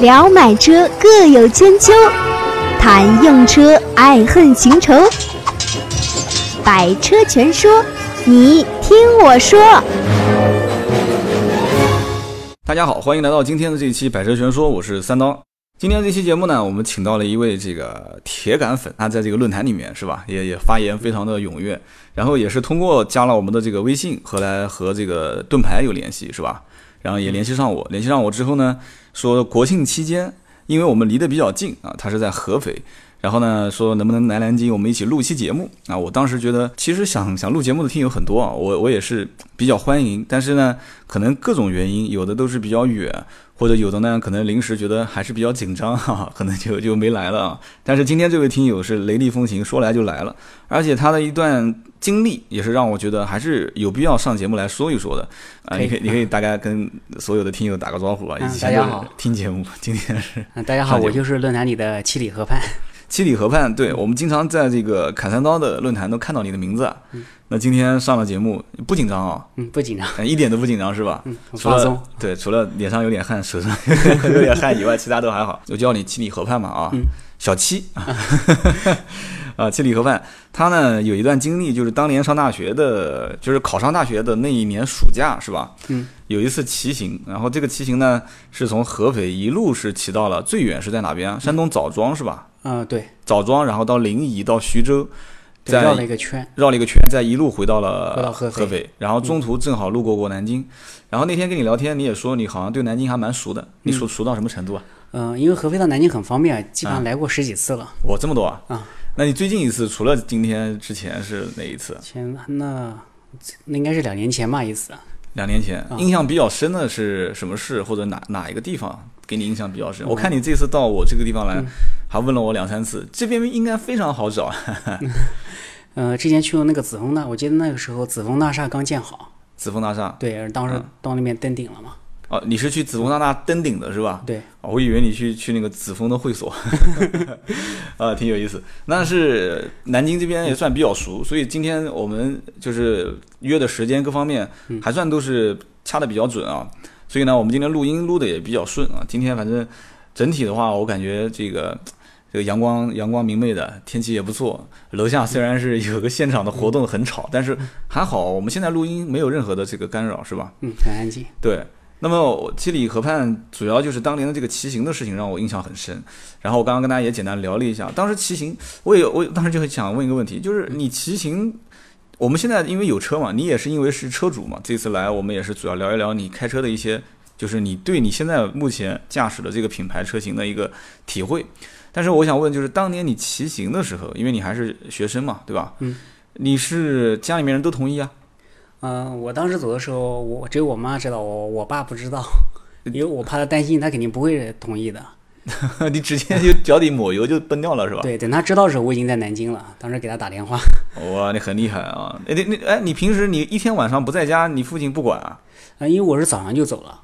聊买车各有千秋，谈用车爱恨情仇。百车全说，你听我说。大家好，欢迎来到今天的这一期《百车全说》，我是三刀。今天这期节目呢，我们请到了一位这个铁杆粉，他在这个论坛里面是吧，也也发言非常的踊跃，然后也是通过加了我们的这个微信，后来和这个盾牌有联系是吧？然后也联系上我，联系上我之后呢，说国庆期间，因为我们离得比较近啊，他是在合肥。然后呢，说能不能来南京，我们一起录期节目啊？我当时觉得，其实想想录节目的听友很多啊，我我也是比较欢迎。但是呢，可能各种原因，有的都是比较远，或者有的呢，可能临时觉得还是比较紧张哈，可能就就没来了啊。但是今天这位听友是雷厉风行，说来就来了，而且他的一段经历也是让我觉得还是有必要上节目来说一说的啊。你可以你可以大概跟所有的听友打个招呼吧。家好，听节目，今天是。嗯，大家好，我就是论坛里的七里河畔。七里河畔，对我们经常在这个砍三刀的论坛都看到你的名字。嗯，那今天上了节目不紧张啊？嗯，不紧张，一点都不紧张是吧？嗯，放松。对，除了脸上有点汗，手上 有点汗以外，其他都还好。我叫你七里河畔嘛啊，小七 啊，啊，七里河畔。他呢有一段经历，就是当年上大学的，就是考上大学的那一年暑假是吧？嗯，有一次骑行，然后这个骑行呢是从合肥一路是骑到了最远是在哪边啊？山东枣庄是吧？嗯，对，枣庄，然后到临沂，到徐州，再绕了一个圈，绕了一个圈，再一路回到了回到合肥，合肥，然后中途正好路过过南京，然后那天跟你聊天，你也说你好像对南京还蛮熟的，你熟熟到什么程度啊？嗯，因为合肥到南京很方便，基本上来过十几次了。我这么多啊？啊，那你最近一次除了今天之前是哪一次？前那那应该是两年前吧，一次。两年前，印象比较深的是什么事或者哪哪一个地方给你印象比较深？我看你这次到我这个地方来。还问了我两三次，这边应该非常好找。嗯，之前去过那个紫峰大，我记得那个时候紫峰大厦刚建好。紫峰大厦。对，当时到那边登顶了嘛。哦，你是去紫峰大厦登顶的是吧？对。我以为你去去那个紫峰的会所。啊，挺有意思。那是南京这边也算比较熟，所以今天我们就是约的时间各方面还算都是掐的比较准啊。所以呢，我们今天录音录的也比较顺啊。今天反正整体的话，我感觉这个。这个阳光阳光明媚的天气也不错，楼下虽然是有个现场的活动很吵，但是还好我们现在录音没有任何的这个干扰，是吧？嗯，很安静。对，那么七里河畔主要就是当年的这个骑行的事情让我印象很深。然后我刚刚跟大家也简单聊了一下，当时骑行，我也我当时就想问一个问题，就是你骑行，我们现在因为有车嘛，你也是因为是车主嘛，这次来我们也是主要聊一聊你开车的一些，就是你对你现在目前驾驶的这个品牌车型的一个体会。但是我想问，就是当年你骑行的时候，因为你还是学生嘛，对吧？嗯。你是家里面人都同意啊？嗯，我当时走的时候，我只有我妈知道，我我爸不知道，因为我怕他担心，他肯定不会同意的。你直接就脚底抹油就奔掉了是吧？对，等他知道的时候，我已经在南京了。当时给他打电话。哇，你很厉害啊！哎，那那哎，你平时你一天晚上不在家，你父亲不管啊？啊，因为我是早上就走了，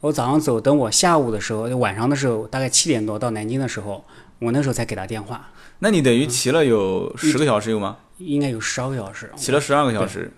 我早上走，等我下午的时候，晚上的时候，大概七点多到南京的时候。我那时候才给他电话，那你等于骑了有十个小时有吗？应该有十二个小时。骑了十二个小时，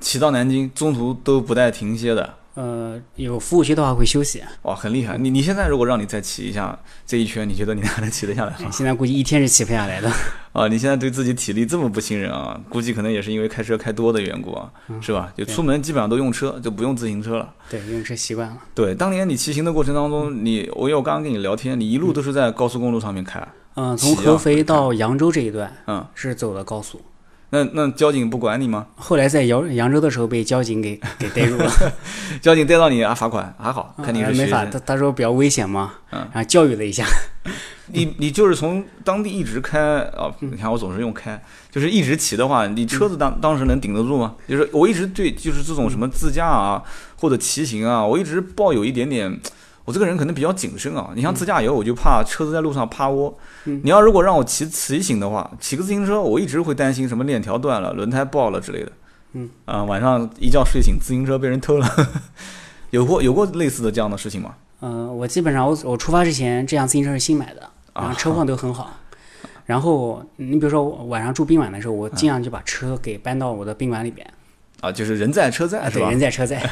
骑到南京，中途都不带停歇的。呃，有服务区的话会休息。哇，很厉害！你你现在如果让你再骑一下这一圈，你觉得你还能骑得下来吗？现在估计一天是骑不下来的。啊，你现在对自己体力这么不信任啊？估计可能也是因为开车开多的缘故啊，是吧？就出门基本上都用车，就不用自行车了。对，用车习惯了。对，当年你骑行的过程当中，你我我刚刚跟你聊天，你一路都是在高速公路上面开。嗯，从合肥到扬州这一段，嗯，是走的高速。那那交警不管你吗？后来在扬扬州的时候被交警给 给逮住了，交警逮到你啊罚款还好，肯定是没法，他他说比较危险嘛，嗯，然后教育了一下。你你就是从当地一直开啊？你看我总是用开，就是一直骑的话，你车子当当时能顶得住吗？就是我一直对就是这种什么自驾啊或者骑行啊，我一直抱有一点点。我这个人可能比较谨慎啊，你像自驾游，我就怕车子在路上趴窝。你要如果让我骑骑行的话，骑个自行车，我一直会担心什么链条断了、轮胎爆了之类的。嗯啊，晚上一觉睡醒，自行车被人偷了，有过有过类似的这样的事情吗？嗯，我基本上我我出发之前，这辆自行车是新买的，然后车况都很好。然后你比如说晚上住宾馆的时候，我尽量就把车给搬到我的宾馆里边。啊，就是人在车在？对，人在车在。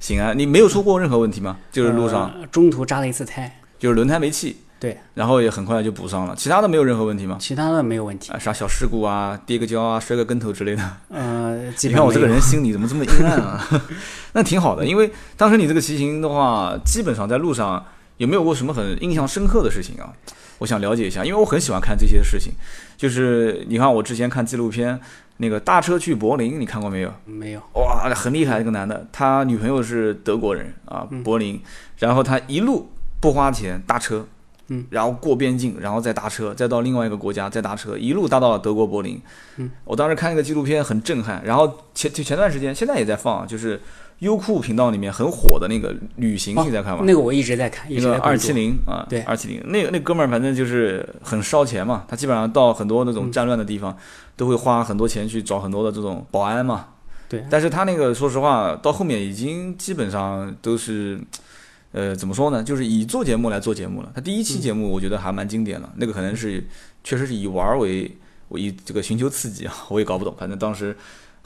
行啊，你没有出过任何问题吗？就是路上，呃中途扎了一次胎，就是轮胎没气，对，然后也很快就补上了，其他的没有任何问题吗？其他的没有问题。啊，啥小事故啊，跌个跤啊，摔个跟头之类的。呃，基你看我这个人心里怎么这么阴暗啊？那挺好的，因为当时你这个骑行的话，基本上在路上有没有过什么很印象深刻的事情啊？我想了解一下，因为我很喜欢看这些事情。就是你看我之前看纪录片，那个大车去柏林，你看过没有？没有。哇，很厉害，这个男的，他女朋友是德国人啊，柏林，然后他一路不花钱搭车，嗯，然后过边境，然后再搭车，再到另外一个国家再搭车，一路搭到了德国柏林。嗯，我当时看那个纪录片很震撼，然后前就前段时间现在也在放，就是优酷频道里面很火的那个旅行，你在看吗？那个我一直在看，一那个二七零啊，对二七零，那个那哥们儿反正就是很烧钱嘛，他基本上到很多那种战乱的地方，都会花很多钱去找很多的这种保安嘛。对但是他那个说实话，到后面已经基本上都是，呃，怎么说呢？就是以做节目来做节目了。他第一期节目我觉得还蛮经典的，那个可能是确实是以玩为为以这个寻求刺激啊，我也搞不懂，反正当时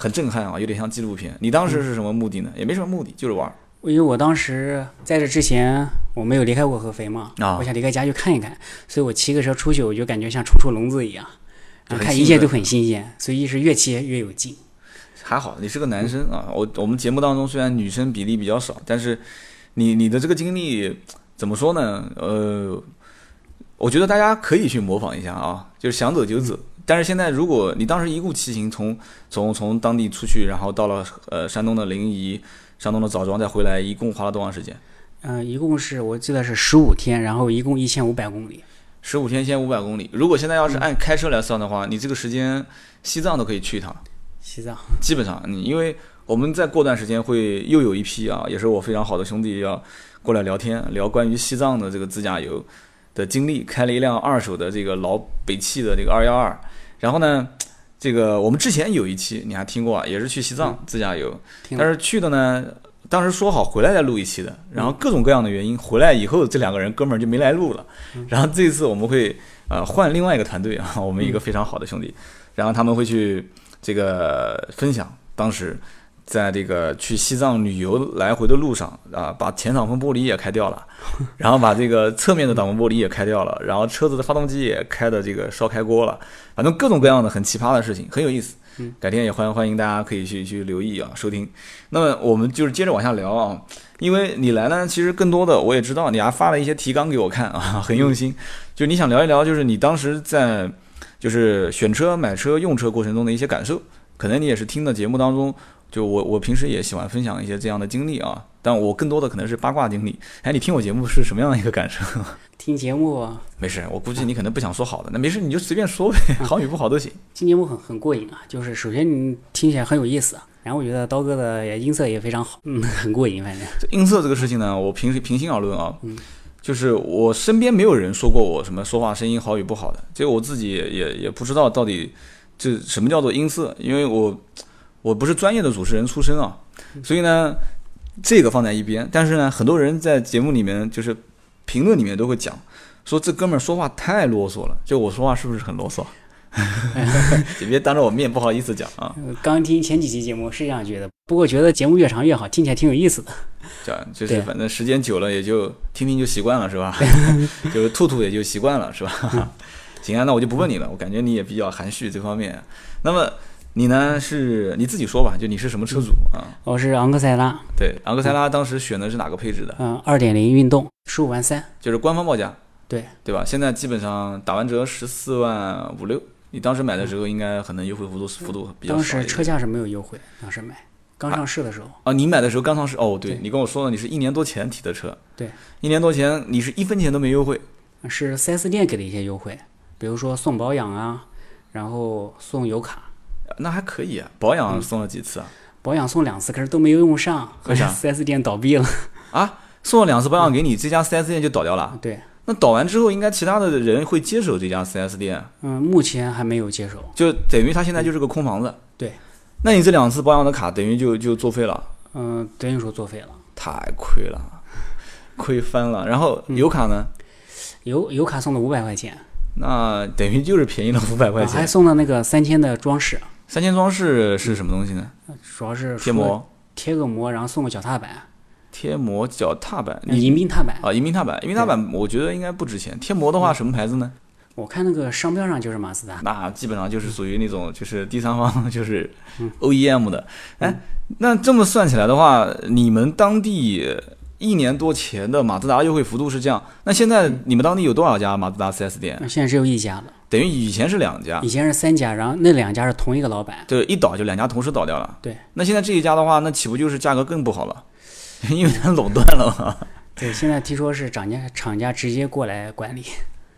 很震撼啊，有点像纪录片。你当时是什么目的呢？也没什么目的，就是玩儿。因为我当时在这之前我没有离开过合肥嘛，啊我想离开家去看一看，所以我骑个车出去，我就感觉像冲出笼子一样，看一切都很新鲜，所以是越骑越有劲。还好你是个男生啊，我我们节目当中虽然女生比例比较少，但是你你的这个经历怎么说呢？呃，我觉得大家可以去模仿一下啊，就是想走就走。但是现在如果你当时一路骑行从从从当地出去，然后到了呃山东的临沂、山东的枣庄再回来，一共花了多长时间？嗯、一共是我记得是十五天，然后一共一千五百公里。十五天一千五百公里。如果现在要是按开车来算的话，你这个时间西藏都可以去一趟。西藏，基本上，嗯，因为我们再过段时间会又有一批啊，也是我非常好的兄弟要过来聊天，聊关于西藏的这个自驾游的经历，开了一辆二手的这个老北汽的这个二幺二，然后呢，这个我们之前有一期你还听过啊，也是去西藏自驾游，但是去的呢。当时说好回来再录一期的，然后各种各样的原因，回来以后这两个人哥们儿就没来录了。然后这一次我们会呃换另外一个团队啊，我们一个非常好的兄弟，然后他们会去这个分享当时在这个去西藏旅游来回的路上啊，把前挡风玻璃也开掉了，然后把这个侧面的挡风玻璃也开掉了，然后车子的发动机也开的这个烧开锅了，反正各种各样的很奇葩的事情，很有意思。改天也欢迎欢迎大家可以去去留意啊收听。那么我们就是接着往下聊啊，因为你来呢，其实更多的我也知道你还发了一些提纲给我看啊，很用心。就你想聊一聊，就是你当时在就是选车、买车、用车过程中的一些感受，可能你也是听的节目当中，就我我平时也喜欢分享一些这样的经历啊，但我更多的可能是八卦经历。哎，你听我节目是什么样的一个感受？听节目 没事，我估计你可能不想说好的，那没事你就随便说呗，好与不好都行。听节目很很过瘾啊，就是首先你听起来很有意思啊，然后我觉得刀哥的音色也非常好，嗯，很过瘾，反正这音色这个事情呢，我平时平心而论啊，就是我身边没有人说过我什么说话声音好与不好的，这个我自己也也也不知道到底这什么叫做音色，因为我我不是专业的主持人出身啊，所以呢，这个放在一边。但是呢，很多人在节目里面就是评论里面都会讲，说这哥们儿说话太啰嗦了，就我说话是不是很啰嗦？你别当着我面不好意思讲啊，呃刚听前几期节目是这样觉得，不过觉得节目越长越好，听起来挺有意思的。这样 就是反正时间久了也就听听就习惯了是吧？就是吐吐也就习惯了是吧？行啊，那我就不问你了，我感觉你也比较含蓄这方面。那么你呢？是你自己说吧，就你是什么车主啊？我是昂克赛拉，对，昂克赛拉当时选的是哪个配置的？嗯，二点零运动，十五万三，就是官方报价，对。对吧？现在基本上打完折十四万五六，你当时买的时候应该可能优惠幅度幅度比较当时少一点。车价是没有优惠，当时买刚上市的时候，啊，你买的时候刚上市？哦，对对。你跟我说了，你是一年多前提的车，对，一年多前你是一分钱都没优惠，是 4S 店给的一些优惠，比如说送保养啊，然后送油卡，那还可以啊。保养送了几次啊？保养送两次，可是都没有用上，为啥 4S 店倒闭了。啊，送了两次保养给你，这家 4S 店就倒掉了。对，那倒完之后，应该其他的人会接手这家 4S 店，嗯，目前还没有接手。就等于他现在就是个空房子。对，那你这两次保养的卡等于就就作废了，嗯，等于说作废了。太亏了，亏翻了。然后油卡呢？油油卡送了五百块钱，那等于就是便宜了五百块啊还。送了那个三千的装饰，三千装饰是什么东西呢？主要是贴膜。贴个膜，然后送个脚踏板，贴膜脚踏板，迎宾踏板。啊，迎宾踏板，迎宾踏板我觉得应该不值钱。贴膜的话，什么牌子呢？我看那个商标上就是马自达。那基本上就是属于那种就是第三方 就是嗯 OEM 的。哎，那这么算起来的话，你们当地一年多前的马自达优惠幅度是这样，那现在你们当地有多少家马自达 4S 店？那现在只有一家了，等于以前是两家以，前是三家，然后那两家是同一个老板。对，一倒就两家同时倒掉了。对，那现在这一家的话，那岂不就是价格更不好了？因为它垄断了嘛。对，现在听说是厂家厂家直接过来管理。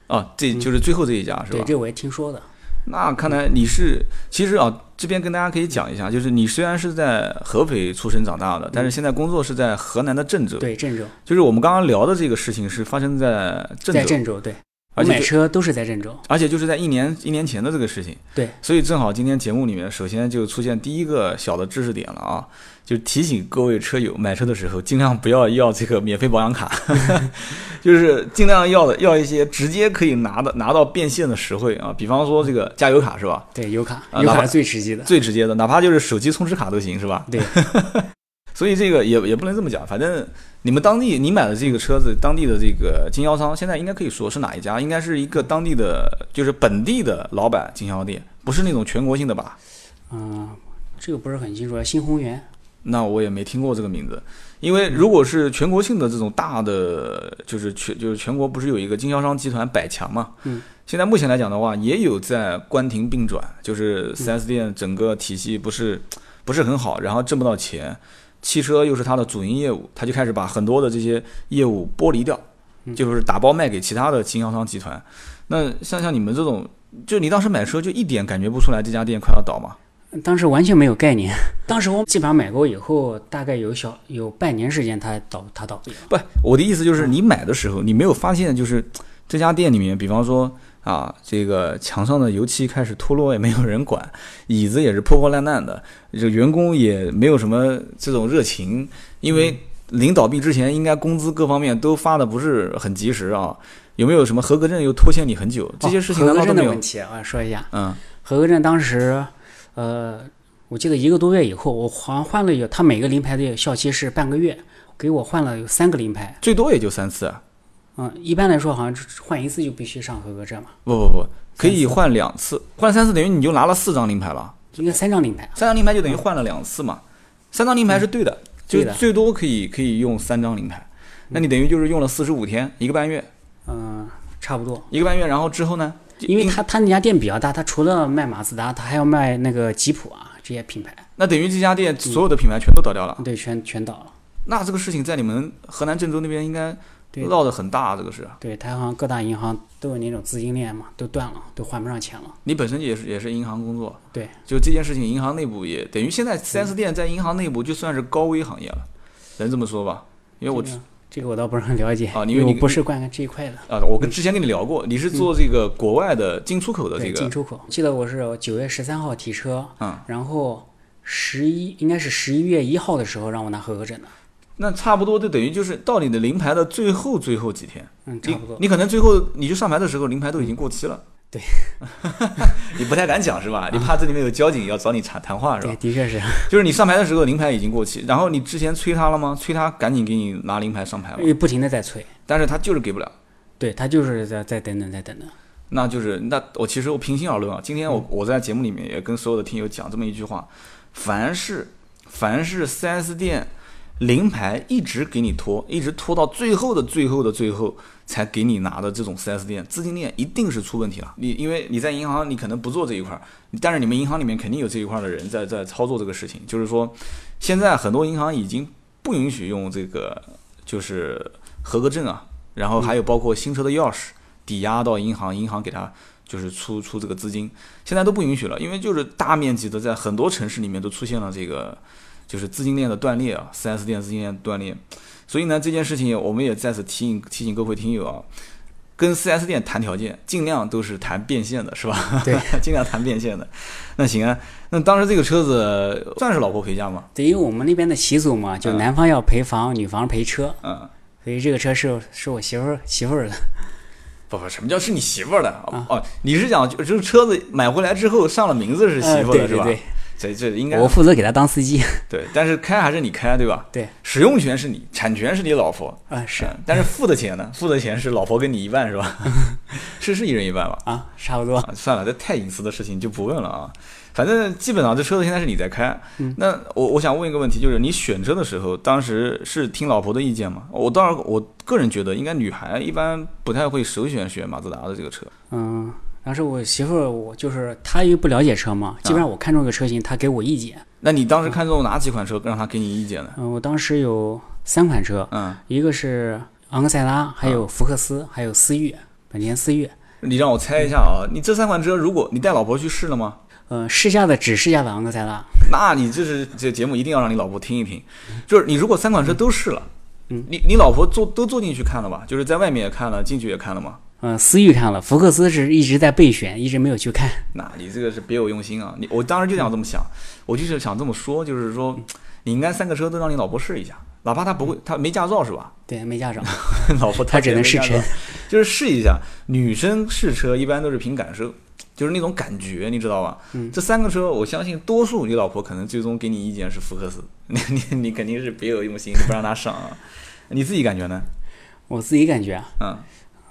哦，这就是最后这一家是吧对，？这我也听说的。那看来你是，其实啊，这边跟大家可以讲一下，就是你虽然是在合肥出生长大的，但是现在工作是在河南的郑州。对，郑州，就是我们刚刚聊的这个事情是发生在郑州，在郑州，对，我而且买车都是在郑州。而且就是在一年一年前的这个事情。对，所以正好今天节目里面，首先就出现第一个小的知识点了啊，就提醒各位车友买车的时候，尽量不要要这个免费保养卡，就是尽量要的要一些直接可以拿的拿到变现的实惠啊，比方说这个加油卡是吧？对，油卡，油卡是最直接的。最直接的，哪怕就是手机充值卡都行是吧？对，所以这个也也不能这么讲，反正你们当地你买的这个车子，当地的这个经销商现在应该可以说是哪一家？应该是一个当地的，就是本地的老板经销店，不是那种全国性的吧？嗯，这个不是很清楚。新宏源，那我也没听过这个名字，因为如果是全国性的这种大的，就是全就是全国不是有一个经销商集团百强嘛？嗯，现在目前来讲的话，也有在关停并转，就是 4S 店整个体系不是不是很好，然后挣不到钱，汽车又是它的主营业务，他就开始把很多的这些业务剥离掉，嗯就是打包卖给其他的经销商集团。那像像你们这种，就你当时买车就一点感觉不出来这家店快要倒吗？当时完全没有概念。当时我基本上买过以后，大概有小有半年时间，它倒它倒闭了。不，我的意思就是你买的时候，你没有发现就是这家店里面，比方说啊，这个墙上的油漆开始脱落，也没有人管，椅子也是破破烂烂的，这员工也没有什么这种热情，因为临倒闭之前，应该工资各方面都发的不是很及时啊。有没有什么合格证又拖欠你很久？这些事情哦合格难道都没有证的问题，我说一下，嗯，合格证当时，呃，我记得一个多月以后，我好像换了有，他每个临牌的效期是半个月，给我换了有三个临牌。最多也就三次啊。嗯，一般来说好像是换一次就必须上合格证嘛，不不不，可以换两次，换三次等于你就拿了四张临牌了。应该三张临牌。三张临牌就等于换了两次嘛，三张临牌是对的，就最多可以可以用三张临牌，那你等于就是用了四十五天，一个半月，嗯，差不多。一个半月，然后之后呢？因为他他那家店比较大，他除了卖马自达，他还要卖那个吉普啊这些品牌，那等于这家店所有的品牌全都倒掉了，对，全全倒了。那这个事情在你们河南郑州那边应该对闹得很大，这个是对，他好像各大银行都有那种资金链嘛，都断了，都还不上钱了。你本身也是也是银行工作，对，就这件事情，银行内部也等于现在 4S 店在银行内部就算是高危行业了，能这么说吧？因为我这个这个我倒不是很了解，啊因为你我不是干这一块的。啊，我跟之前跟你聊过，你是做这个国外的进出口的这对，个进出口。记得我是九月十三号提车，嗯，然后十一应该是十一月一号的时候让我拿合格证的，那差不多就等于就是到你的临牌的最后最后几天，嗯，差你不多。你可能最后你去上牌的时候，临牌都已经过期了。对，你不太敢讲是吧？你怕这里面有交警要找你谈谈话是吧对，吧？的确是，就是你上牌的时候，临牌已经过期，然后你之前催他了吗？催他赶紧给你拿临牌上牌了，因为不停的在催，但是他就是给不了。对他就是在在等等在等等。那就是那我其实我平心而论啊，今天嗯我我在节目里面也跟所有的听友讲这么一句话：凡是凡是四 S 店临牌一直给你拖，一直拖到最后的最后的最后才给你拿的这种 4S 店，资金链一定是出问题了。你因为你在银行你可能不做这一块儿，但是你们银行里面肯定有这一块儿的人在在操作这个事情。就是说，现在很多银行已经不允许用这个就是合格证啊，然后还有包括新车的钥匙。抵押到银行，银行给他就是出出这个资金，现在都不允许了，因为就是大面积的在很多城市里面都出现了这个就是资金链的断裂啊，4S 店资金链断裂，所以呢这件事情我们也再次提醒提醒各位听友啊，跟 4S 店谈条件，尽量都是谈变现的，是吧？对，尽量谈变现的。那行啊，那当时这个车子算是老婆陪嫁吗？对，因为我们那边的习俗嘛，就嗯男方要陪房，女方陪车，嗯，所以这个车是是我媳妇儿媳妇儿的。不不，什么叫是你媳妇儿的？啊哦，你是讲就就是车子买回来之后上了名字是媳妇儿的、是吧？呃对对对，这这应该我负责给他当司机。对，但是开还是你开，对吧？对，使用权是你，产权是你老婆。啊，是嗯，但是付的钱呢？付的钱是老婆跟你一半，是吧？是是一人一半吧？啊，差不多。啊，算了，这太隐私的事情就不问了啊。反正基本上这车子现在是你在开。嗯那我我想问一个问题，就是你选车的时候，当时是听老婆的意见吗？我当然，我个人觉得应该女孩一般不太会首选选马自达的这个车。嗯，当时我媳妇儿，我就是她因为不了解车嘛，基本上我看中一个车型，她给我意见。那你当时看中哪几款车，让她给你意见呢？嗯，我当时有三款车，嗯，一个是昂克赛拉，还有福克斯，还有思域，本田思域。你让我猜一下啊，你这三款车，如果你带老婆去试了吗？呃，试驾的只试驾的昂克赛拉。那你这是这节目一定要让你老婆听一听，就是你如果三款车都试了，嗯，你你老婆坐都坐进去看了吧？就是在外面也看了，进去也看了吗？嗯、思域看了，福克斯是一直在备选，一直没有去看。那你这个是别有用心啊！你我当时就想这么想，我就是想这么说，就是说，你应该三个车都让你老婆试一下，哪怕她不会，她没驾照是吧？对，没驾照，老婆她只能试车就是试一下。女生试车一般都是凭感受，就是那种感觉，你知道吧？嗯这三个车，我相信多数你老婆可能最终给你意见是福克斯，你你你肯定是别有用心，你不让她上啊。你自己感觉呢？我自己感觉啊，嗯，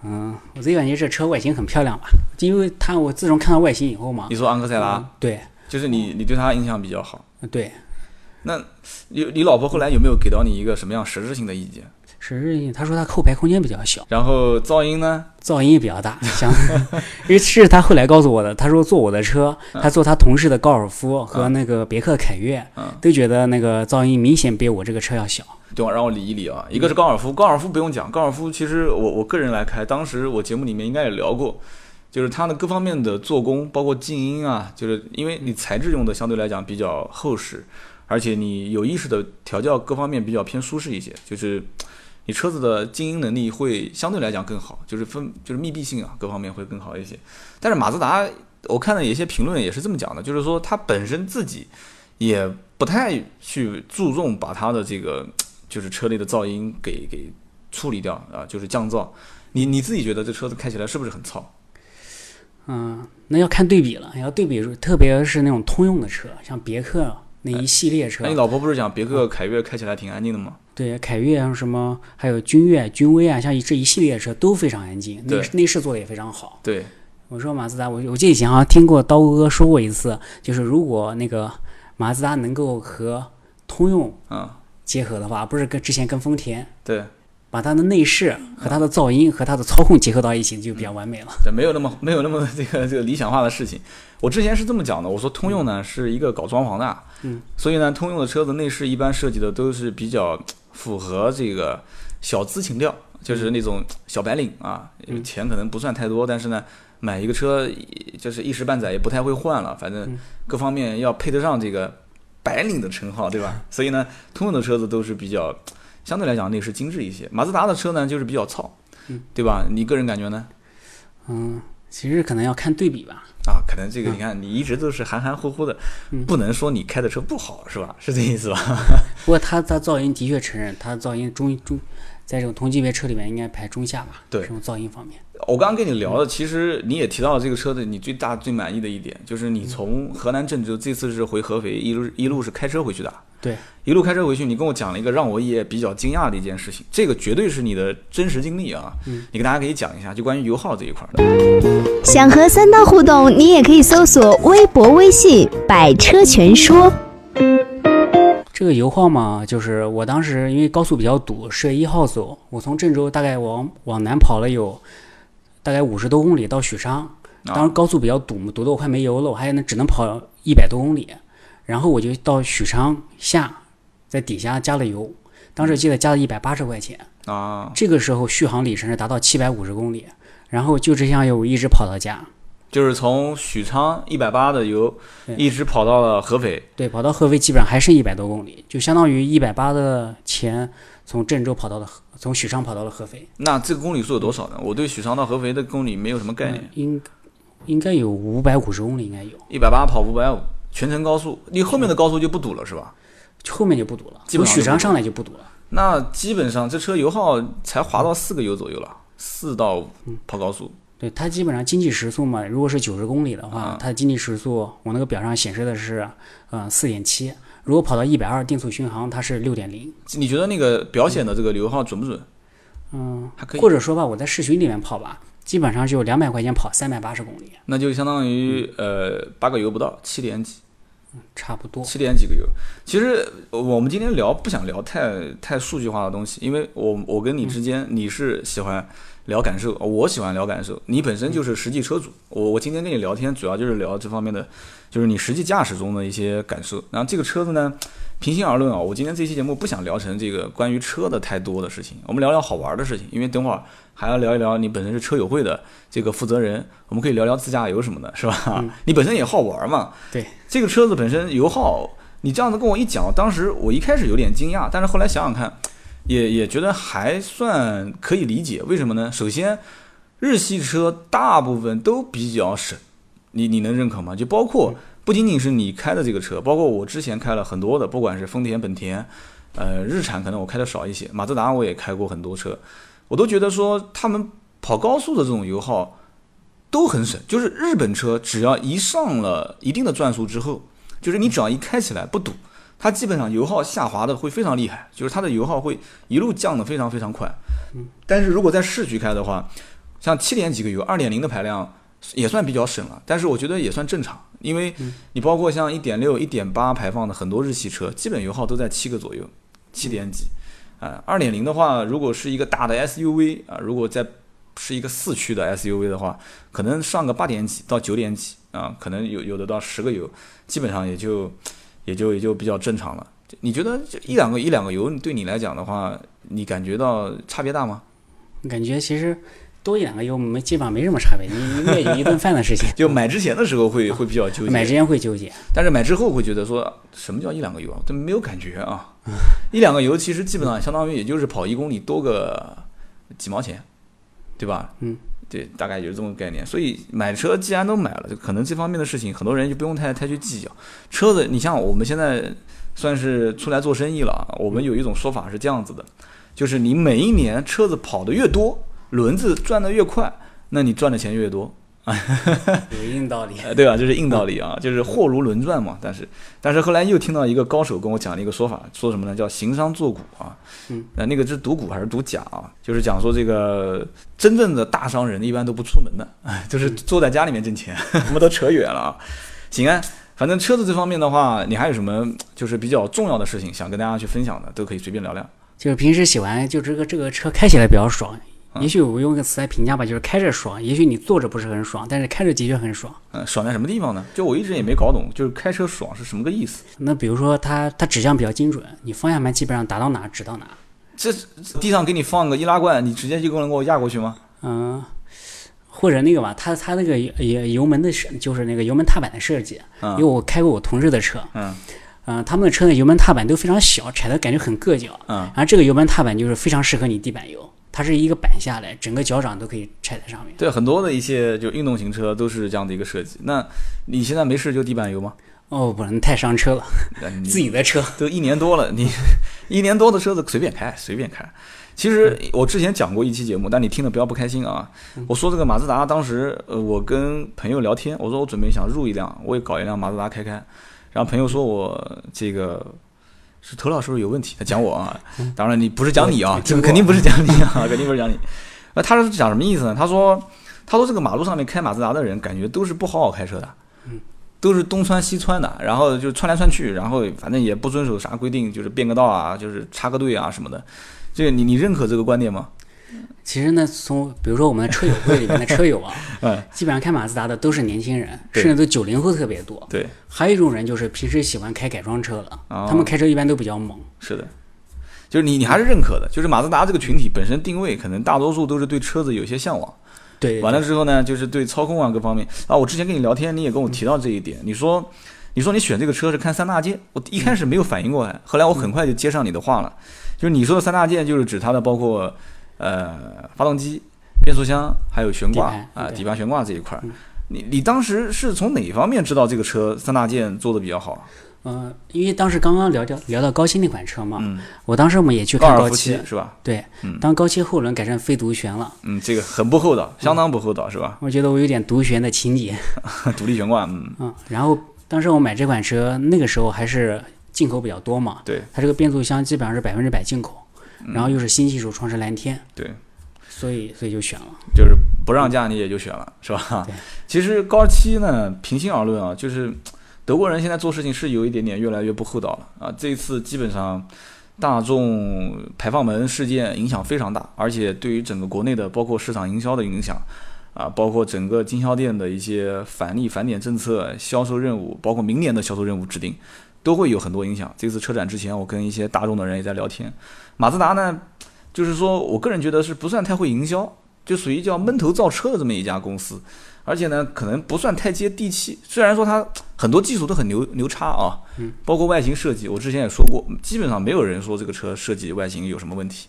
嗯，我自己感觉这车外形很漂亮吧，因为它我自从看到外形以后嘛，你说昂克赛拉，嗯对就是你你对它印象比较好。对，那你你老婆后来有没有给到你一个什么样实质性的意见？是他说他后排空间比较小，然后噪音呢？噪音也比较大，像，因为是他后来告诉我的，他说坐我的车，他坐他同事的高尔夫和那个别克凯越，嗯都觉得那个噪音明显比我这个车要小。对吧？让我理一理啊。一个是高尔夫，高尔夫不用讲，高尔夫其实我我个人来开，当时我节目里面应该也聊过，就是它的各方面的做工，包括静音啊，就是因为你材质用的相对来讲比较厚实，而且你有意识的调教各方面比较偏舒适一些，就是你车子的静音能力会相对来讲更好，就是分就是密闭性啊各方面会更好一些。但是马自达，我看了有一些评论也是这么讲的，就是说它本身自己也不太去注重把它的这个就是车内的噪音给给处理掉啊，就是降噪。你你自己觉得这车子开起来是不是很嘈？嗯，那要看对比了，要对比，特别是那种通用的车，像别克那一系列车那，你老婆不是讲别克凯越开起来挺安静的吗？对凯越啊什么，还有君越、君威啊，像这一系列车都非常安静，内对内饰做的也非常好。对，我说马自达，我我记得以前好像听过刀哥说过一次，就是如果那个马自达能够和通用嗯，结合的话，不是跟之前跟丰田对，把它的内饰和它的噪音和它的操控结合到一起，就比较完美了。对没有那么没有那么这个这个理想化的事情。我之前是这么讲的，我说通用呢是一个搞装潢的，嗯，所以呢，通用的车子内饰一般设计的都是比较符合这个小资情调，就是那种小白领啊，嗯钱可能不算太多，但是呢，买一个车就是一时半载也不太会换了，反正嗯各方面要配得上这个白领的称号，对吧？所以呢，通用的车子都是比较相对来讲内饰精致一些，马自达的车呢就是比较糙，嗯对吧？你个人感觉呢？嗯，其实可能要看对比吧。啊，可能这个嗯你看，你一直都是含含糊糊的，嗯不能说你开的车不好，是吧？是这意思吧？不过它它噪音的确承认，它噪音中中，在这种同级别车里面应该排中下吧。对这种噪音方面。我刚刚跟你聊的，其实你也提到了这个车的你最大最满意的一点，就是你从河南郑州这次是回合肥，一路一路是开车回去的。对，一路开车回去，你跟我讲了一个让我也比较惊讶的一件事情，这个绝对是你的真实经历啊！嗯你跟大家可以讲一下，就关于油耗这一块儿的。想和三刀互动，你也可以搜索微博、微信“百车全说这个油耗嘛，就是我当时因为高速比较堵，十月一号走，我从郑州大概往往南跑了有大概五十多公里到许昌，当时高速比较堵嘛，堵得我快没油了，我还能只能跑一百多公里，然后我就到许昌下，在底下加了油，当时记得加了一百八十块钱，啊，这个时候续航里程是达到七百五十公里，然后就这样又一直跑到家，就是从许昌一百八的油一直跑到了合肥，对，跑到合肥基本上还剩一百多公里，就相当于一百八的钱从郑州跑到了从许昌跑到了合肥。那这个公里数有多少呢？我对许昌到合肥的公里没有什么概念。应应该有五百五十公里，应该有，一百八跑五百五，全程高速，你后面的高速就不堵了是吧？后面就不堵了，从许昌上来就不堵了。那基本上这车油耗才滑到四个油左右了，四到五跑高速，对它基本上经济时速嘛，如果是九十公里的话，啊它的经济时速我那个表上显示的是，呃，四点七。如果跑到一百二定速巡航，它是六点零。你觉得那个表显的这个油耗准不准？嗯，还可以或者说吧，我在市区里面跑吧，基本上就两百块钱跑三百八十公里，那就相当于呃八个油不到，七点几，差不多。七点几个油。其实呃我们今天聊不想聊太太数据化的东西，因为我我跟你之间你是喜欢聊感受，我喜欢聊感受，你本身就是实际车主。我我今天跟你聊天主要就是聊这方面的，就是你实际驾驶中的一些感受。然后这个车子呢，平心而论啊，我今天这期节目不想聊成这个关于车的太多的事情，我们聊聊好玩的事情，因为等会儿还要聊一聊你本身是车友会的这个负责人，我们可以聊聊自驾游什么的，是吧？你本身也好玩嘛。对，这个车子本身油耗，你这样子跟我一讲，当时我一开始有点惊讶，但是后来想想看，也也觉得还算可以理解。为什么呢？首先，日系车大部分都比较省，你你能认可吗？就包括不仅仅是你开的这个车，包括我之前开了很多的，不管是丰田、本田，呃，日产可能我开的少一些，马自达我也开过很多车，我都觉得说他们跑高速的这种油耗都很省。就是日本车只要一上了一定的转速之后，就是你只要一开起来不堵，它基本上油耗下滑的会非常厉害，就是它的油耗会一路降的非常非常快。但是如果在市区开的话，像七点几个油，二点零的排量也算比较省了，但是我觉得也算正常，因为你包括像一点六、一点八排放的很多日系车，基本油耗都在七个左右，七点几。啊，二点零的话，如果是一个大的 SUV 啊，如果在是一个四驱的 SUV 的话，可能上个八点几到九点几啊，可能有有的到十个油，基本上也就也就也就比较正常了。你觉得这一两个一两个油对你来讲的话，你感觉到差别大吗？感觉其实多一两个油没基本上没什么差别，你一顿饭的事情。就买之前的时候会会比较纠结，买之前会纠结，但是买之后会觉得说什么叫一两个油啊？这没有感觉啊，一两个油其实基本上相当于也就是跑一公里多个几毛钱，对吧？嗯，对，大概就是这么个概念。所以买车既然都买了，就可能这方面的事情很多人就不用太太去计较。车子，你像我们现在算是出来做生意了啊，我们有一种说法是这样子的，就是你每一年车子跑得越多，轮子转得越快，那你赚的钱越多。啊 有硬道理。呃，对吧？就是硬道理啊，就是货如轮转嘛。但是，但是后来又听到一个高手跟我讲了一个说法，说什么呢？叫行商做股啊。嗯。呃，那个是赌股还是赌假啊？就是讲说这个真正的大商人一般都不出门的，哎，就是坐在家里面挣钱。我们都扯远了啊。行啊，反正车子这方面的话，你还有什么就是比较重要的事情想跟大家去分享的，都可以随便聊聊。就是平时喜欢就这个这个车开起来比较爽。嗯也许我用一个词来评价吧，就是开着爽。也许你坐着不是很爽，但是开着的确很爽。嗯，爽在什么地方呢？就我一直也没搞懂，就是开车爽是什么个意思？那比如说它它指向比较精准，你方向盘基本上打到哪指到哪。这地上给你放个易拉罐，你直接就能给我压过去吗？嗯，或者那个吧，它它那个油油门的设就是那个油门踏板的设计，嗯因为我开过我同事的车，嗯嗯、他们的车的油门踏板都非常小，踩的感觉很硌脚。嗯然后这个油门踏板就是非常适合你地板油，它是一个板下来，整个脚掌都可以踩在上面。对，很多的一些就运动型车都是这样的一个设计。那你现在没事就地板油吗？哦，不能太伤车了，自己的车。都一年多了，你 一年多的车子随便开，随便开。其实我之前讲过一期节目，但你听了不要不开心啊。我说这个马自达，当时呃我跟朋友聊天，我说我准备想入一辆，我也搞一辆马自达开开。然后朋友说我这个是头脑是不是有问题？他讲我啊，当然你不是讲你啊，这个肯定不是讲你啊，肯定不是讲你。那他是讲什么意思呢？他说他说这个马路上面开马自达的人，感觉都是不好好开车的。都是东窜西窜的，然后就窜来窜去，然后反正也不遵守啥规定，就是变个道啊，就是插个队啊什么的。这个你你认可这个观点吗？其实呢，从比如说我们的车友会里面的车友啊，嗯，基本上开马自达的都是年轻人，甚至都九零后特别多。对，还有一种人就是平时喜欢开改装车的，哦他们开车一般都比较猛。是的，就是你你还是认可的，就是马自达这个群体本身定位，可能大多数都是对车子有些向往。对，完了之后呢，就是对操控啊各方面啊，我之前跟你聊天，你也跟我提到这一点，你说你说你选这个车是看三大件，我一开始没有反应过来，后来我很快就接上你的话了，就是你说的三大件就是指它的包括呃发动机、变速箱还有悬挂底盘啊对。底盘悬挂这一块。你你当时是从哪方面知道这个车三大件做的比较好啊？嗯、因为当时刚刚聊聊聊到高七那款车嘛，嗯，我当时我们也去看高七七，是吧？对，嗯。当高七后轮改成非独悬了，嗯，这个很不厚道，相当不厚道，是吧？我觉得我有点独悬的情节，独立悬挂，嗯，嗯，然后当时我买这款车那个时候还是进口比较多嘛，对。它这个变速箱基本上是百分之百进口，然后又是新技术创世蓝天，对，所以所以就选了，就是不让价你也就选了，是吧对？其实高尔七呢，平心而论啊，就是德国人现在做事情是有一点点越来越不厚道了啊。这一次基本上大众排放门事件影响非常大，而且对于整个国内的包括市场营销的影响啊，包括整个经销店的一些返利返点政策、销售任务，包括明年的销售任务制定，都会有很多影响。这次车展之前，我跟一些大众的人也在聊天，马自达呢，就是说我个人觉得是不算太会营销，就属于叫闷头造车的这么一家公司，而且呢，可能不算太接地气。虽然说它很多技术都很牛牛叉啊，嗯，包括外形设计，我之前也说过，基本上没有人说这个车设计外形有什么问题。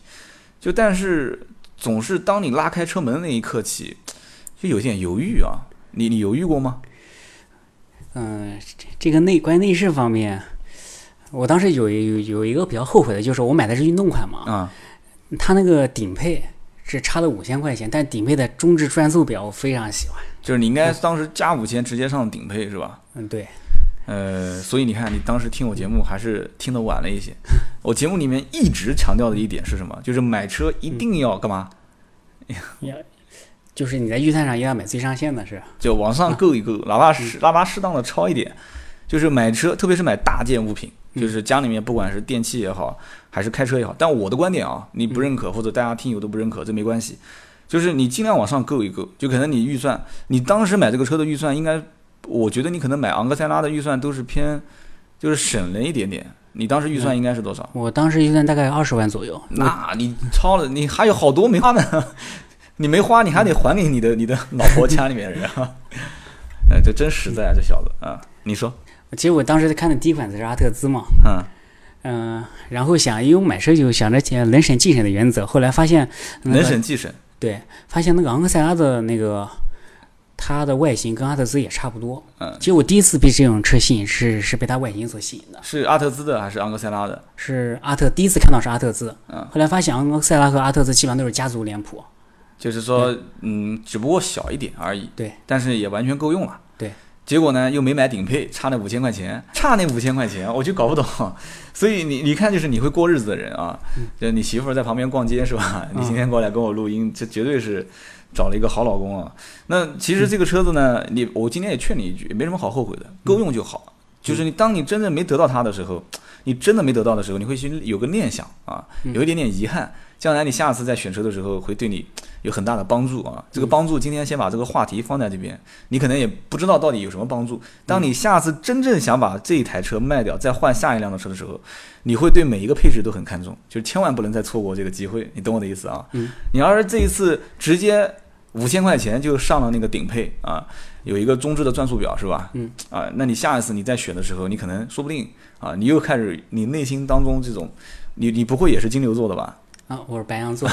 就但是总是当你拉开车门那一刻起，就有点犹豫啊。你你犹豫过吗？嗯，这这个内关于内饰方面，我当时有有有一个比较后悔的，就是我买的是运动款嘛，啊，它那个顶配是差了五千块钱，但顶配的中置转速表我非常喜欢。就是你应该当时加五千直接上顶配是吧？嗯，对，呃，所以你看，你当时听我节目还是听得晚了一些。我节目里面一直强调的一点是什么？就是买车一定要干嘛？就是你在预算上也要买最上限的是，就往上够一够，哪怕是哪怕适当的超一点。就是买车，特别是买大件物品，就是家里面不管是电器也好，还是开车也好。但我的观点啊，你不认可或者大家听友都不认可，这没关系。就是你尽量往上够一够，就可能你预算，你当时买这个车的预算应该，我觉得你可能买昂克赛拉的预算都是偏，就是省了一点点。你当时预算应该是多少？我当时预算大概二十万左右。那你超了，你还有好多没花呢，你没花，你还得还给你的你的老婆家里面人啊。哎，这真实在啊，这小子啊，你说，其实我当时看的第一款是阿特兹嘛，嗯，嗯、然后想因为我买车就想着呃能省即省的原则，后来发现、那个、能省即省，对，发现那个昂克赛拉的那个它的外形跟阿特兹也差不多。嗯其实我第一次被这种车吸引是是被它外形所吸引的，是阿特兹的还是昂克赛拉的？是阿特第一次看到是阿特兹，嗯后来发现昂克赛拉和阿特兹基本上都是家族脸谱。就是说，嗯，只不过小一点而已。对，但是也完全够用了。对。结果呢，又没买顶配，差那五千块钱，差那五千块钱，我就搞不懂。所以你你看，就是你会过日子的人啊，就你媳妇儿在旁边逛街是吧？你今天过来跟我录音，这绝对是找了一个好老公啊。那其实这个车子呢，你我今天也劝你一句，也没什么好后悔的，够用就好。就是你当你真正没得到它的时候，你真的没得到的时候，你会去有个念想啊，有一点点遗憾。将来你下次在选车的时候，会对你 有很大的帮助啊。这个帮助，今天先把这个话题放在这边，你可能也不知道到底有什么帮助。当你下次真正想把这一台车卖掉，再换下一辆的车的时候，你会对每一个配置都很看重，就是千万不能再错过这个机会。你懂我的意思啊？嗯。你要是这一次直接五千块钱就上了那个顶配啊，有一个中置的转速表是吧？嗯。啊，那你下一次你再选的时候，你可能说不定啊，你又开始你内心当中这种，你你不会也是金牛座的吧？啊，我是白羊座，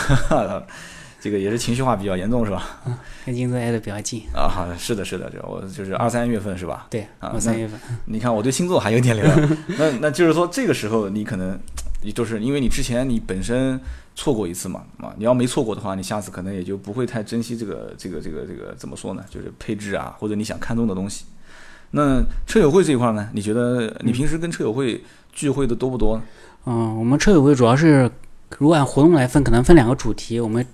这个也是情绪化比较严重是吧？跟金座挨得比较近。啊，好是的，是的，这我就是二三月份是吧？对，啊我三月份。你看我对星座还有点了，那那就是说这个时候你可能，你就是因为你之前你本身错过一次嘛，啊，你要没错过的话，你下次可能也就不会太珍惜这个这个这个这个怎么说呢？就是配置啊，或者你想看中的东西。那车友会这一块呢？你觉得你平时跟车友会聚会的多不多呢？嗯，我们车友会主要是，如果按活动来分，可能分两个主题。我们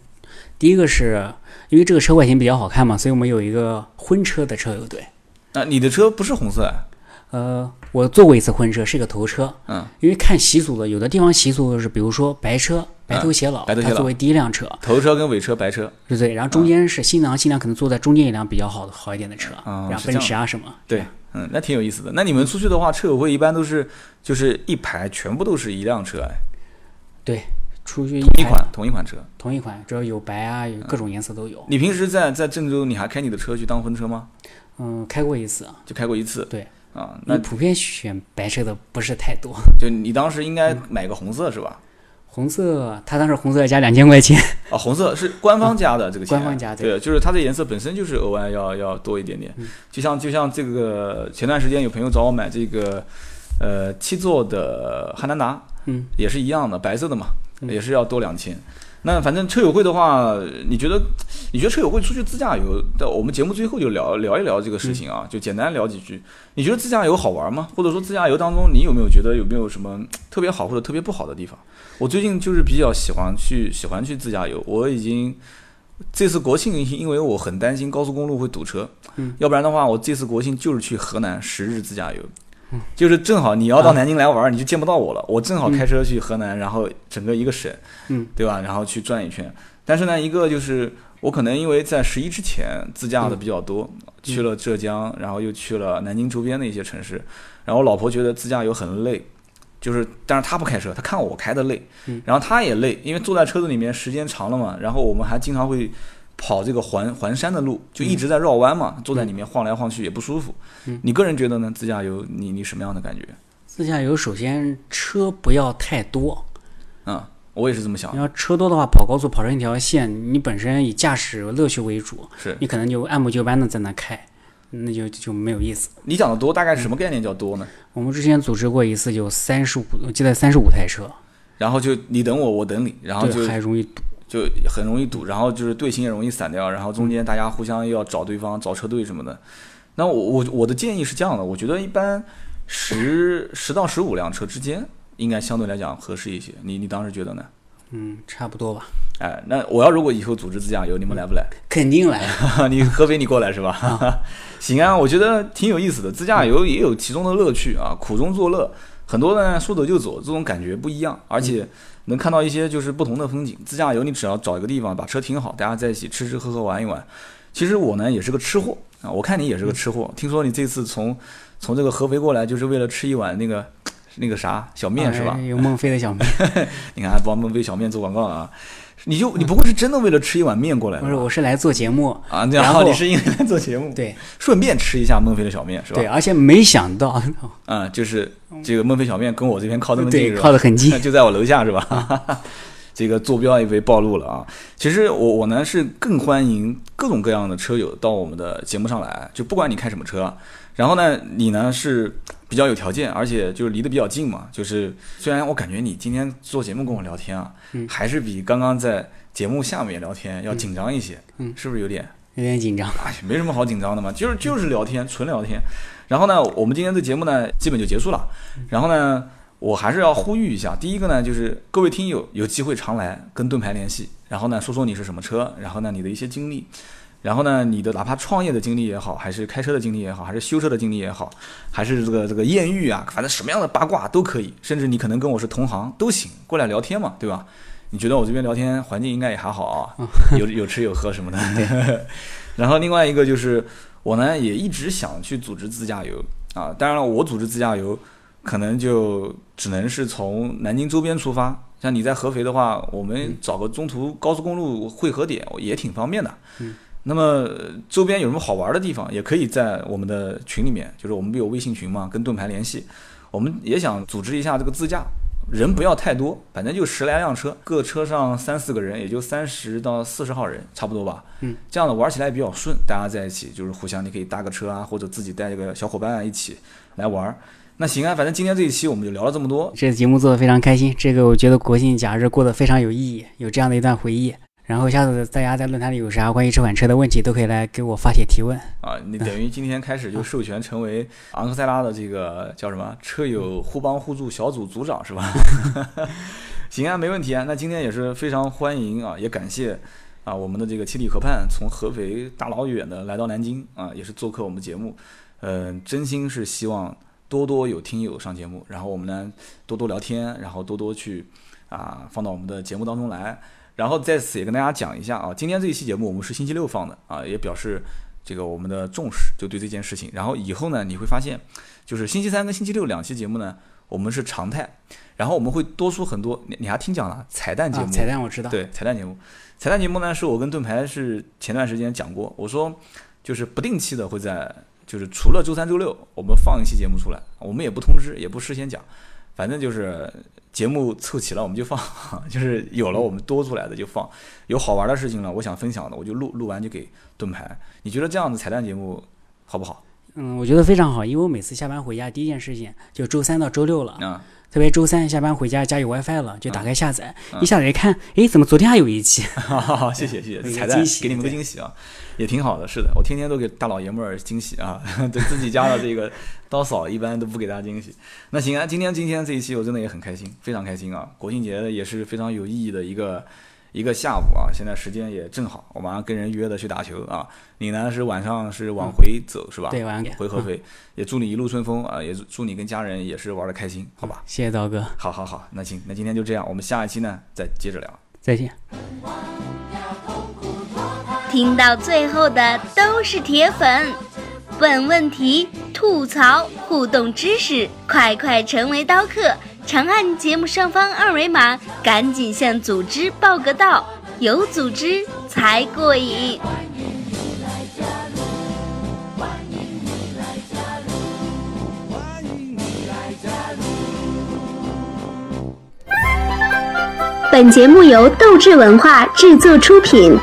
第一个是因为这个车外形比较好看嘛，所以我们有一个婚车的车友队。啊，你的车不是红色啊？呃，我坐过一次婚车，是个头车。嗯，因为看习俗的，有的地方习俗是，比如说白车，白头偕老，白头偕老它作为第一辆车，头车跟尾车白车。对不对？然后中间是新郎新娘可能坐在中间一辆比较好的好一点的车，然后奔驰啊什么。对，嗯，那挺有意思的。那你们出去的话，车友会一般都是就是一排全部都是一辆车哎，出去一款同一款车。同一款，只要有白啊，有各种颜色都有。你平时在在郑州，你还开你的车去当婚车吗？嗯，开过一次啊。就开过一次。对啊，那那普遍选白车的不是太多，就你当时应该买个红色是吧？红色，他当时红色加两千块钱。啊，红色是官方加的这个钱，官方加对，就是它的颜色本身就是额外要要多一点点。就像就像这个前段时间有朋友找我买这个呃七座的汉兰达，嗯，也是一样的，白色的嘛，也是要多两千。那反正车友会的话，你觉得你觉得车友会出去自驾游？的我们节目最后就聊聊一聊这个事情啊，就简单聊几句。你觉得自驾游好玩吗？或者说自驾游当中，你有没有觉得有没有什么特别好或者特别不好的地方？我最近就是比较喜欢去喜欢去自驾游。我已经这次国庆，因为我很担心高速公路会堵车，嗯，要不然的话，我这次国庆就是去河南十日自驾游。就是正好你要到南京来玩，你就见不到我了。我正好开车去河南，然后整个一个省，嗯，对吧？然后去转一圈。但是呢，一个就是我可能因为在十一之前自驾的比较多，去了浙江，然后又去了南京周边的一些城市。然后我老婆觉得自驾游很累，就是但是她不开车，她看我开的累，然后她也累，因为坐在车子里面时间长了嘛。然后我们还经常会。跑这个环环山的路，就一直在绕弯嘛，坐在里面晃来晃去也不舒服。你个人觉得呢？自驾游，你你什么样的感觉？自驾游首先车不要太多。嗯，我也是这么想。你要车多的话，跑高速跑成一条线，你本身以驾驶乐趣为主，是你可能就按部就班的在那开，那就就没有意思。你讲的多，大概什么概念叫多呢？我们之前组织过一次，有三十五，我记得三十五台车，然后就你等我，我等你，然后就还容易堵。就很容易堵，然后就是队形也容易散掉，然后中间大家互相又要找对方、找车队什么的。那我我我的建议是这样的，我觉得一般十十到十五辆车之间应该相对来讲合适一些。你你当时觉得呢？嗯，差不多吧。哎，那我要如果以后组织自驾游，你们来不来？肯定来。你合肥你过来是吧？行啊，我觉得挺有意思的。自驾游也有其中的乐趣啊，苦中作乐。很多呢说走就走，这种感觉不一样，而且。能看到一些就是不同的风景。自驾游，你只要找一个地方把车停好，大家在一起吃吃喝喝玩一玩。其实我呢也是个吃货啊，我看你也是个吃货。听说你这次从从这个合肥过来，就是为了吃一碗那个那个啥小面是吧？有孟非的小面。你看还帮孟非小面做广告啊？你就你不会是真的为了吃一碗面过来？不是，我是来做节目啊。然后你是因为来做节目，对，顺便吃一下孟非的小面是吧？对，而且没想到，嗯，就是这个孟非小面跟我这边靠那么近，靠得很近，就在我楼下是吧？这个坐标也被暴露了啊！其实我我呢是更欢迎各种各样的车友到我们的节目上来，就不管你开什么车，然后呢你呢是比较有条件，而且就是离得比较近嘛。就是虽然我感觉你今天做节目跟我聊天啊，还是比刚刚在节目下面聊天要紧张一些，嗯，是不是有点有点紧张？哎，没什么好紧张的嘛，就是就是聊天，纯聊天。然后呢，我们今天的节目呢基本就结束了。然后呢。我还是要呼吁一下，第一个呢，就是各位听友有机会常来跟盾牌联系，然后呢，说说你是什么车，然后呢，你的一些经历，然后呢，你的哪怕创业的经历也好，还是开车的经历也好，还是修车的经历也好，还是这个这个艳遇啊，反正什么样的八卦都可以，甚至你可能跟我是同行都行，过来聊天嘛，对吧？你觉得我这边聊天环境应该也还好啊，有有吃有喝什么的。然后另外一个就是我呢也一直想去组织自驾游啊，当然了，我组织自驾游。可能就只能是从南京周边出发，像你在合肥的话，我们找个中途高速公路汇合点也挺方便的。嗯，那么周边有什么好玩的地方，也可以在我们的群里面，就是我们不有微信群嘛，跟盾牌联系。我们也想组织一下这个自驾，人不要太多，反正就十来辆车，各车上三四个人，也就三十到四十号人，差不多吧。嗯，这样的玩起来比较顺，大家在一起就是互相，你可以搭个车啊，或者自己带一个小伙伴一起来玩。那行啊，反正今天这一期我们就聊了这么多。这个节目做的非常开心，这个我觉得国庆假日过得非常有意义，有这样的一段回忆。然后下次大家在论坛里有啥关于这款车的问题，都可以来给我发帖提问。啊，你等于今天开始就授权成为昂克赛拉的这个叫什么车友互帮互助小组组长是吧？行啊，没问题啊。那今天也是非常欢迎啊，也感谢啊我们的这个七里河畔从合肥大老远的来到南京啊，也是做客我们节目。嗯，真心是希望。多多有听友上节目，然后我们呢多多聊天，然后多多去啊放到我们的节目当中来，然后在此也跟大家讲一下啊，今天这一期节目我们是星期六放的啊，也表示这个我们的重视，就对这件事情。然后以后呢你会发现，就是星期三跟星期六两期节目呢，我们是常态，然后我们会多出很多，你你还听讲了彩蛋节目？彩蛋我知道。对，彩蛋节目，彩蛋节目呢是我跟盾牌是前段时间讲过，我说就是不定期的会在。就是除了周三、周六，我们放一期节目出来，我们也不通知，也不事先讲。反正就是节目凑齐了我们就放，就是有了我们多出来的就放，有好玩的事情了，我想分享的我就录，录完就给盾牌。你觉得这样子彩蛋节目好不好？嗯，我觉得非常好，因为我每次下班回家第一件事情就周三到周六了，啊，特别周三下班回家家有 WiFi 了，就打开下载，一下载一看，诶，怎么昨天还有一期？好好好，谢谢谢谢，彩蛋给你们个惊喜啊，也挺好的，是的，我天天都给大老爷们儿惊喜啊，对自己家的这个刀嫂一般都不给大家惊喜。那行啊，今天今天这一期我真的也很开心，非常开心啊！国庆节也是非常有意义的一个一个下午啊，现在时间也正好，我马上跟人约的去打球啊。你呢是晚上是往回走、是吧？对，晚上回合肥，也祝你一路顺风啊，也祝你跟家人也是玩的开心，好吧？谢谢刀哥，好好好，那行，那今天就这样，我们下一期呢再接着聊。再见。听到最后的都是铁粉，问问题、吐槽、互动知识，快快成为刀客！长按节目上方二维码，赶紧向组织报个到，有组织才过瘾。本节目由斗志文化制作出品。